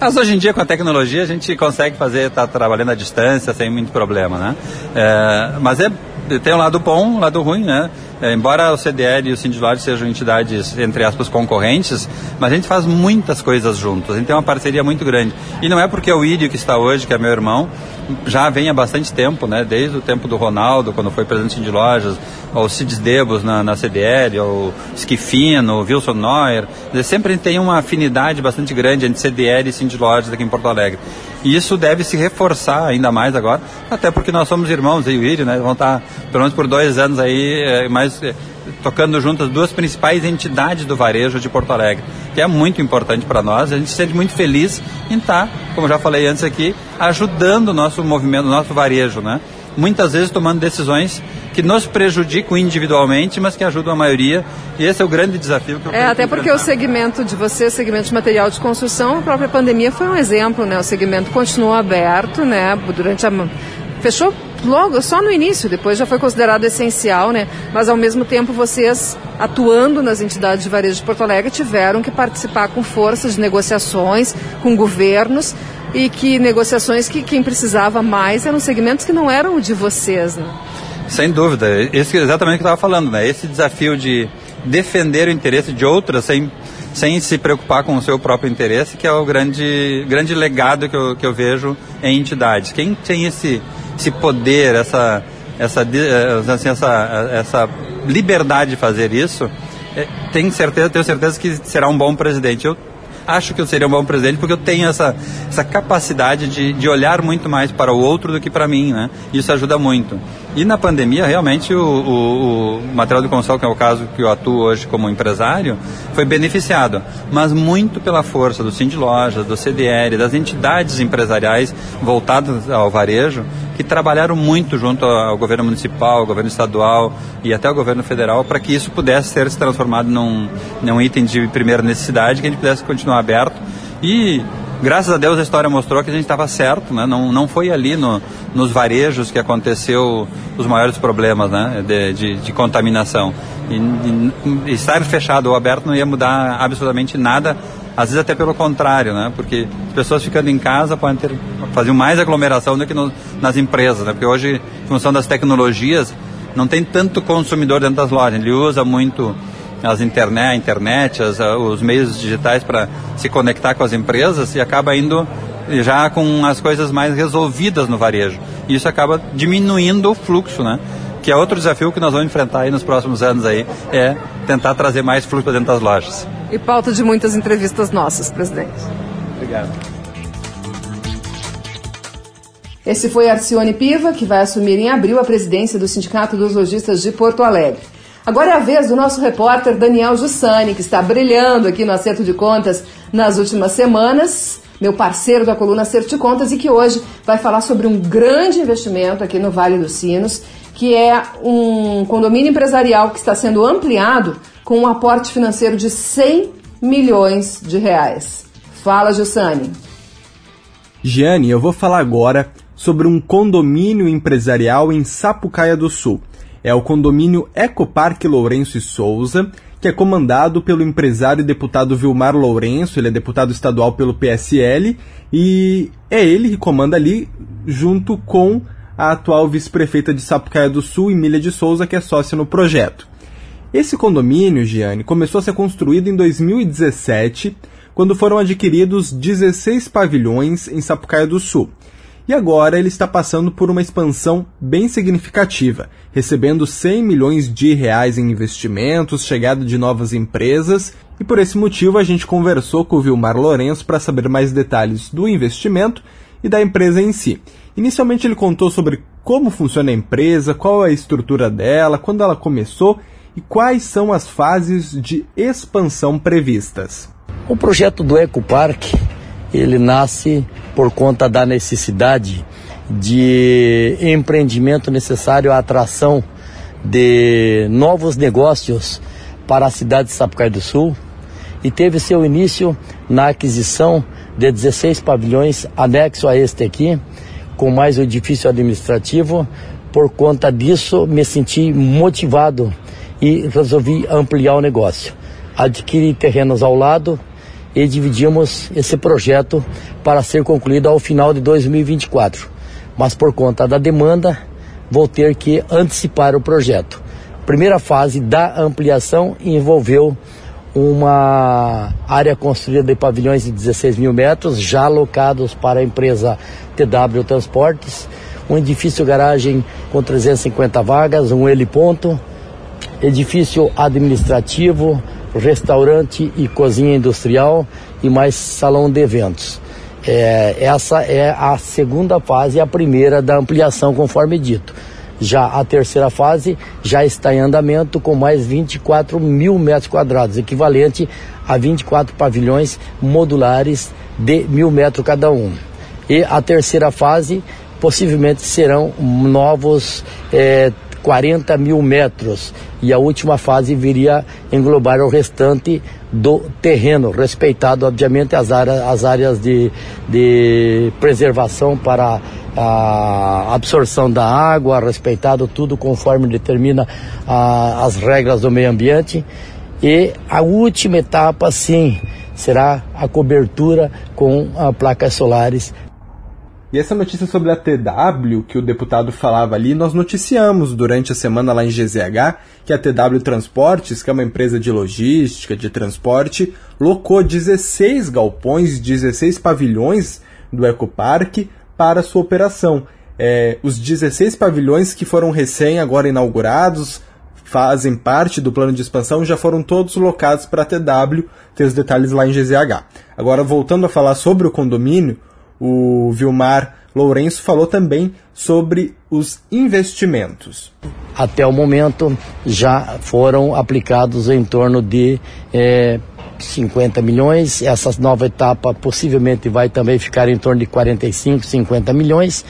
Mas hoje em dia, com a tecnologia, a gente consegue fazer, tá trabalhando à distância sem muito problema, né? É, mas é, tem um lado bom, um lado ruim, né? É, embora o CDL e o Sindilad sejam entidades, entre aspas, concorrentes, mas a gente faz muitas coisas juntos. A gente tem uma parceria muito grande. E não é porque o Ídio que está hoje, que é meu irmão, já vem há bastante tempo, né? Desde o tempo do Ronaldo, quando foi presidente de lojas, ao Cides Debos na, na CDL, ao Schifino, o Wilson Neuer. Sempre tem uma afinidade bastante grande entre CDL e Cindy Lojas aqui em Porto Alegre. E isso deve se reforçar ainda mais agora, até porque nós somos irmãos, e o Írio, né? Vão estar, pelo menos por dois anos aí, é, mais é, tocando juntas duas principais entidades do varejo de Porto Alegre, que é muito importante para nós. A gente se sente muito feliz em estar, como já falei antes aqui, ajudando o nosso movimento, o nosso varejo, né? Muitas vezes tomando decisões que nos prejudicam individualmente, mas que ajudam a maioria. E esse é o grande desafio que eu É, até porque o segmento de você, segmento de material de construção, a própria pandemia foi um exemplo, né? O segmento continuou aberto, né? Durante a fechou logo só no início, depois já foi considerado essencial, né? Mas ao mesmo tempo vocês atuando nas entidades de varejo de Porto Alegre tiveram que participar com forças de negociações com governos e que negociações que quem precisava mais eram segmentos que não eram de vocês, né? Sem dúvida, esse é exatamente o que eu estava falando, né? Esse desafio de defender o interesse de outras sem, sem se preocupar com o seu próprio interesse, que é o grande, grande legado que eu, que eu vejo em entidades. Quem tem esse, esse poder, essa, essa, eh, assim, essa, essa liberdade de fazer isso, é, tenho certeza, tenho certeza que será um bom presidente. Eu acho que eu seria um bom presidente porque eu tenho essa, essa capacidade de, de olhar muito mais para o outro do que para mim, né? Isso ajuda muito. E na pandemia, realmente, o, o, o material de construção, que é o caso que eu atuo hoje como empresário, foi beneficiado, mas muito pela força do Cindy Lojas, do CDL, das entidades empresariais voltadas ao varejo, que trabalharam muito junto ao governo municipal, ao governo estadual e até ao governo federal para que isso pudesse ser se transformado num, num item de primeira necessidade, que a gente pudesse continuar aberto. E graças a Deus a história mostrou que a gente estava certo, né? não, não foi ali no, nos varejos que aconteceu os maiores problemas né? de, de, de contaminação. E, e, estar fechado ou aberto não ia mudar absolutamente nada, às vezes até pelo contrário, né? porque as pessoas ficando em casa podem ter, fazer mais aglomeração do que no, nas empresas, né? porque hoje, em função das tecnologias, não tem tanto consumidor dentro das lojas, ele usa muito as internet, a internet, as, os meios digitais para se conectar com as empresas e acaba indo já com as coisas mais resolvidas no varejo. E isso acaba diminuindo o fluxo, né? Que é outro desafio que nós vamos enfrentar aí nos próximos anos aí, é tentar trazer mais fluxo dentro das lojas. E pauta de muitas entrevistas nossas, presidente. Obrigado. Esse foi Arcione Piva, que vai assumir em abril a presidência do Sindicato dos Lojistas de Porto Alegre. Agora é a vez do nosso repórter Daniel Jussani, que está brilhando aqui no Acerto de Contas nas últimas semanas, meu parceiro da coluna Acerto de Contas, e que hoje vai falar sobre um grande investimento aqui no Vale dos Sinos, que é um condomínio empresarial que está sendo ampliado com um aporte financeiro de 100 milhões de reais. Fala, Jussani. Giane, eu vou falar agora sobre um condomínio empresarial em Sapucaia do Sul é o condomínio Ecoparque Lourenço e Souza, que é comandado pelo empresário e deputado Vilmar Lourenço, ele é deputado estadual pelo PSL, e é ele que comanda ali, junto com a atual vice-prefeita de Sapucaia do Sul, Emília de Souza, que é sócia no projeto. Esse condomínio, Giane, começou a ser construído em 2017, quando foram adquiridos 16 pavilhões em Sapucaia do Sul. E agora ele está passando por uma expansão bem significativa, recebendo 100 milhões de reais em investimentos, chegada de novas empresas, e por esse motivo a gente conversou com o Vilmar Lourenço para saber mais detalhes do investimento e da empresa em si. Inicialmente ele contou sobre como funciona a empresa, qual é a estrutura dela, quando ela começou e quais são as fases de expansão previstas. O projeto do Ecopark ele nasce por conta da necessidade de empreendimento necessário à atração de novos negócios para a cidade de Sapucaí do Sul e teve seu início na aquisição de 16 pavilhões anexo a este aqui, com mais o edifício administrativo. Por conta disso, me senti motivado e resolvi ampliar o negócio. Adquiri terrenos ao lado, e dividimos esse projeto para ser concluído ao final de 2024. Mas por conta da demanda, vou ter que antecipar o projeto. Primeira fase da ampliação envolveu uma área construída de pavilhões de 16 mil metros, já alocados para a empresa TW Transportes, um edifício garagem com 350 vagas, um heliponto, edifício administrativo, restaurante e cozinha industrial e mais salão de eventos. É, essa é a segunda fase, a primeira da ampliação, conforme dito. Já a terceira fase já está em andamento com mais 24 mil metros quadrados, equivalente a 24 pavilhões modulares de mil metros cada um. E a terceira fase possivelmente serão novos é, 40 mil metros e a última fase viria englobar o restante do terreno, respeitado obviamente as áreas, as áreas de, de preservação para a absorção da água, respeitado tudo conforme determina a, as regras do meio ambiente. E a última etapa, sim, será a cobertura com a placas solares e essa notícia sobre a TW, que o deputado falava ali, nós noticiamos durante a semana lá em GZH que a TW Transportes, que é uma empresa de logística, de transporte, locou 16 galpões, 16 pavilhões do Ecoparque para sua operação. É, os 16 pavilhões que foram recém agora inaugurados, fazem parte do plano de expansão, já foram todos locados para a TW, tem os detalhes lá em GZH. Agora, voltando a falar sobre o condomínio, o Vilmar Lourenço falou também sobre os investimentos. Até o momento já foram aplicados em torno de é, 50 milhões. Essa nova etapa possivelmente vai também ficar em torno de 45, 50 milhões.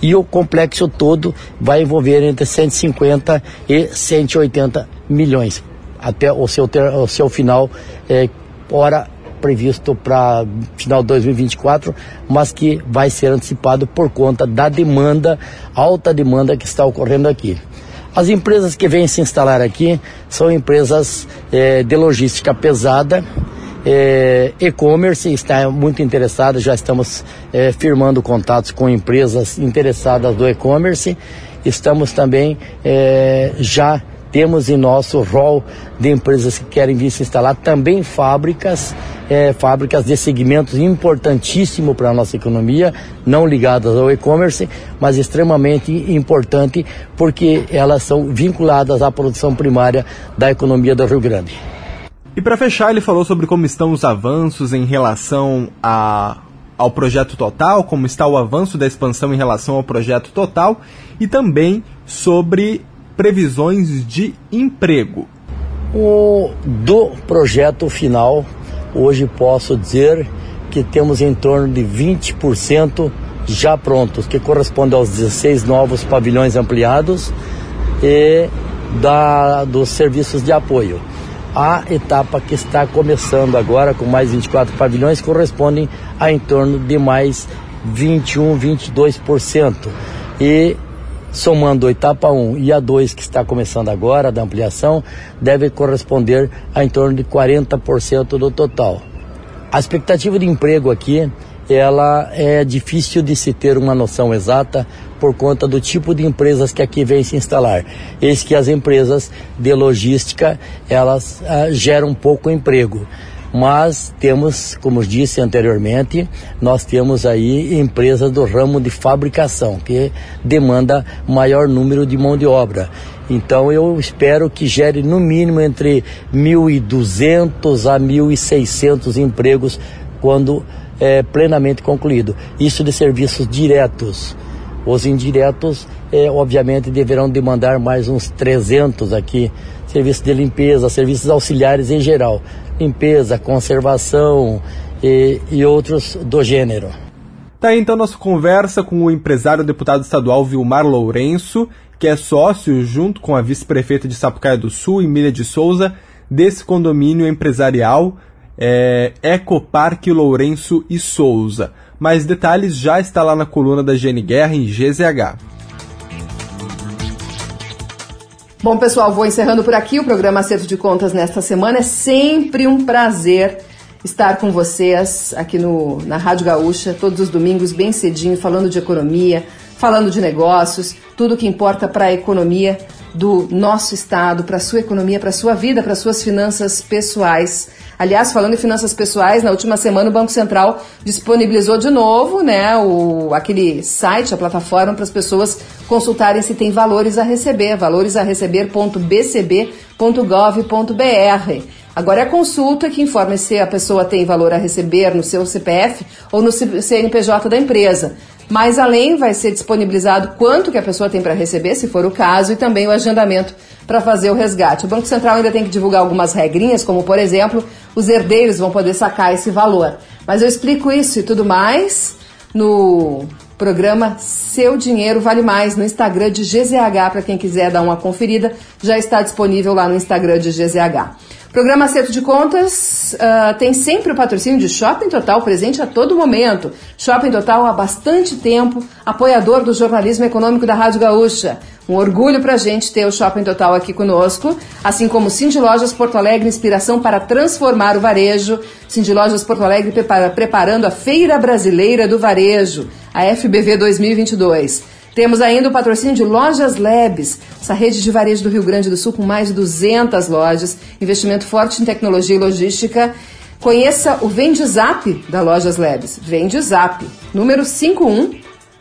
E o complexo todo vai envolver entre 150 e 180 milhões até o seu, ter, o seu final, é, ora previsto para final de 2024, mas que vai ser antecipado por conta da demanda, alta demanda que está ocorrendo aqui. As empresas que vêm se instalar aqui são empresas é, de logística pesada, é, e-commerce está muito interessado, já estamos é, firmando contatos com empresas interessadas do e-commerce. Estamos também já temos em nosso rol de empresas que querem vir se instalar também fábricas, é, fábricas de segmentos importantíssimo para a nossa economia, não ligadas ao e-commerce, mas extremamente importante porque elas são vinculadas à produção primária da economia do Rio Grande. E para fechar, ele falou sobre como estão os avanços em relação a, ao projeto total, como está o avanço da expansão em relação ao projeto total e também sobre previsões de emprego. O, do projeto final, hoje posso dizer que temos em torno de 20% já prontos, que corresponde aos 16 novos pavilhões ampliados e da, dos serviços de apoio. A etapa que está começando agora, com mais 24 pavilhões, correspondem a em torno de mais 21, 22%. E somando a etapa 1 e a 2 que está começando agora, da ampliação, deve corresponder a em torno de 40% do total. A expectativa de emprego aqui, ela é difícil de se ter uma noção exata por conta do tipo de empresas que aqui vêm se instalar. Eis que as empresas de logística, elas ah, geram pouco emprego. Mas temos, como disse anteriormente, nós temos aí empresas do ramo de fabricação, que demanda maior número de mão de obra. Então eu espero que gere no mínimo entre 1.200 a 1.600 empregos quando é plenamente concluído. Isso de serviços diretos. Os indiretos, é, obviamente, deverão demandar mais uns 300 aqui, serviços de limpeza, serviços auxiliares em geral, limpeza, conservação e, e outros do gênero. Tá aí então nossa conversa com o empresário deputado estadual Vilmar Lourenço, que é sócio, junto com a vice-prefeita de Sapucaia do Sul, Emília de Souza, desse condomínio empresarial é, Ecoparque Lourenço e Souza. Mais detalhes já está lá na coluna da Gene Guerra em GZH. Bom, pessoal, vou encerrando por aqui o programa Acerto de Contas nesta semana. É sempre um prazer estar com vocês aqui no, na Rádio Gaúcha, todos os domingos, bem cedinho, falando de economia, falando de negócios, tudo que importa para a economia do nosso estado, para a sua economia, para a sua vida, para as suas finanças pessoais. Aliás, falando em finanças pessoais, na última semana o Banco Central disponibilizou de novo né, o, aquele site, a plataforma, para as pessoas consultarem se tem valores a receber, valores a receber.bcb.gov.br. Agora é a consulta que informa se a pessoa tem valor a receber no seu CPF ou no CNPJ da empresa. Mais além, vai ser disponibilizado quanto que a pessoa tem para receber, se for o caso, e também o agendamento para fazer o resgate. O Banco Central ainda tem que divulgar algumas regrinhas, como por exemplo, os herdeiros vão poder sacar esse valor. Mas eu explico isso e tudo mais no programa Seu Dinheiro Vale Mais no Instagram de GZH, para quem quiser dar uma conferida, já está disponível lá no Instagram de GZH. Programa Acerto de Contas uh, tem sempre o patrocínio de Shopping Total presente a todo momento. Shopping Total há bastante tempo, apoiador do jornalismo econômico da Rádio Gaúcha. Um orgulho para a gente ter o Shopping Total aqui conosco, assim como Cindy Lojas Porto Alegre, inspiração para transformar o varejo. Cindy Lojas Porto Alegre preparando a Feira Brasileira do Varejo, a FBV 2022. Temos ainda o patrocínio de Lojas Labs, essa rede de varejo do Rio Grande do Sul com mais de 200 lojas, investimento forte em tecnologia e logística. Conheça o Vende Zap da Lojas Labs. Vende Zap, número 51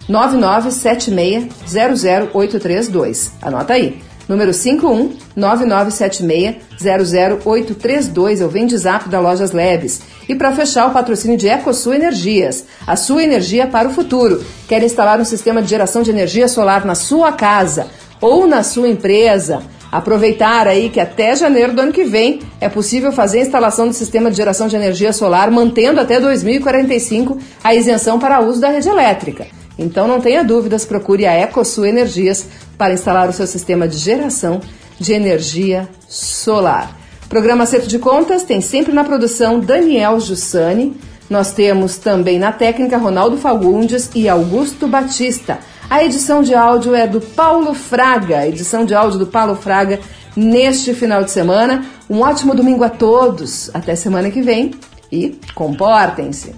00832. Anota aí número 51997600832 é o Vende Zap da Lojas Leves. E para fechar, o patrocínio de EcoSul Energias, a sua energia para o futuro. Quer instalar um sistema de geração de energia solar na sua casa ou na sua empresa? Aproveitar aí que até janeiro do ano que vem é possível fazer a instalação do sistema de geração de energia solar, mantendo até 2045 a isenção para uso da rede elétrica. Então não tenha dúvidas, procure a EcoSul Energias para instalar o seu sistema de geração de energia solar. Programa Acerto de Contas tem sempre na produção Daniel Jussani. Nós temos também na técnica Ronaldo Fagundes e Augusto Batista. A edição de áudio é do Paulo Fraga, edição de áudio do Paulo Fraga neste final de semana. Um ótimo domingo a todos. Até semana que vem e comportem-se.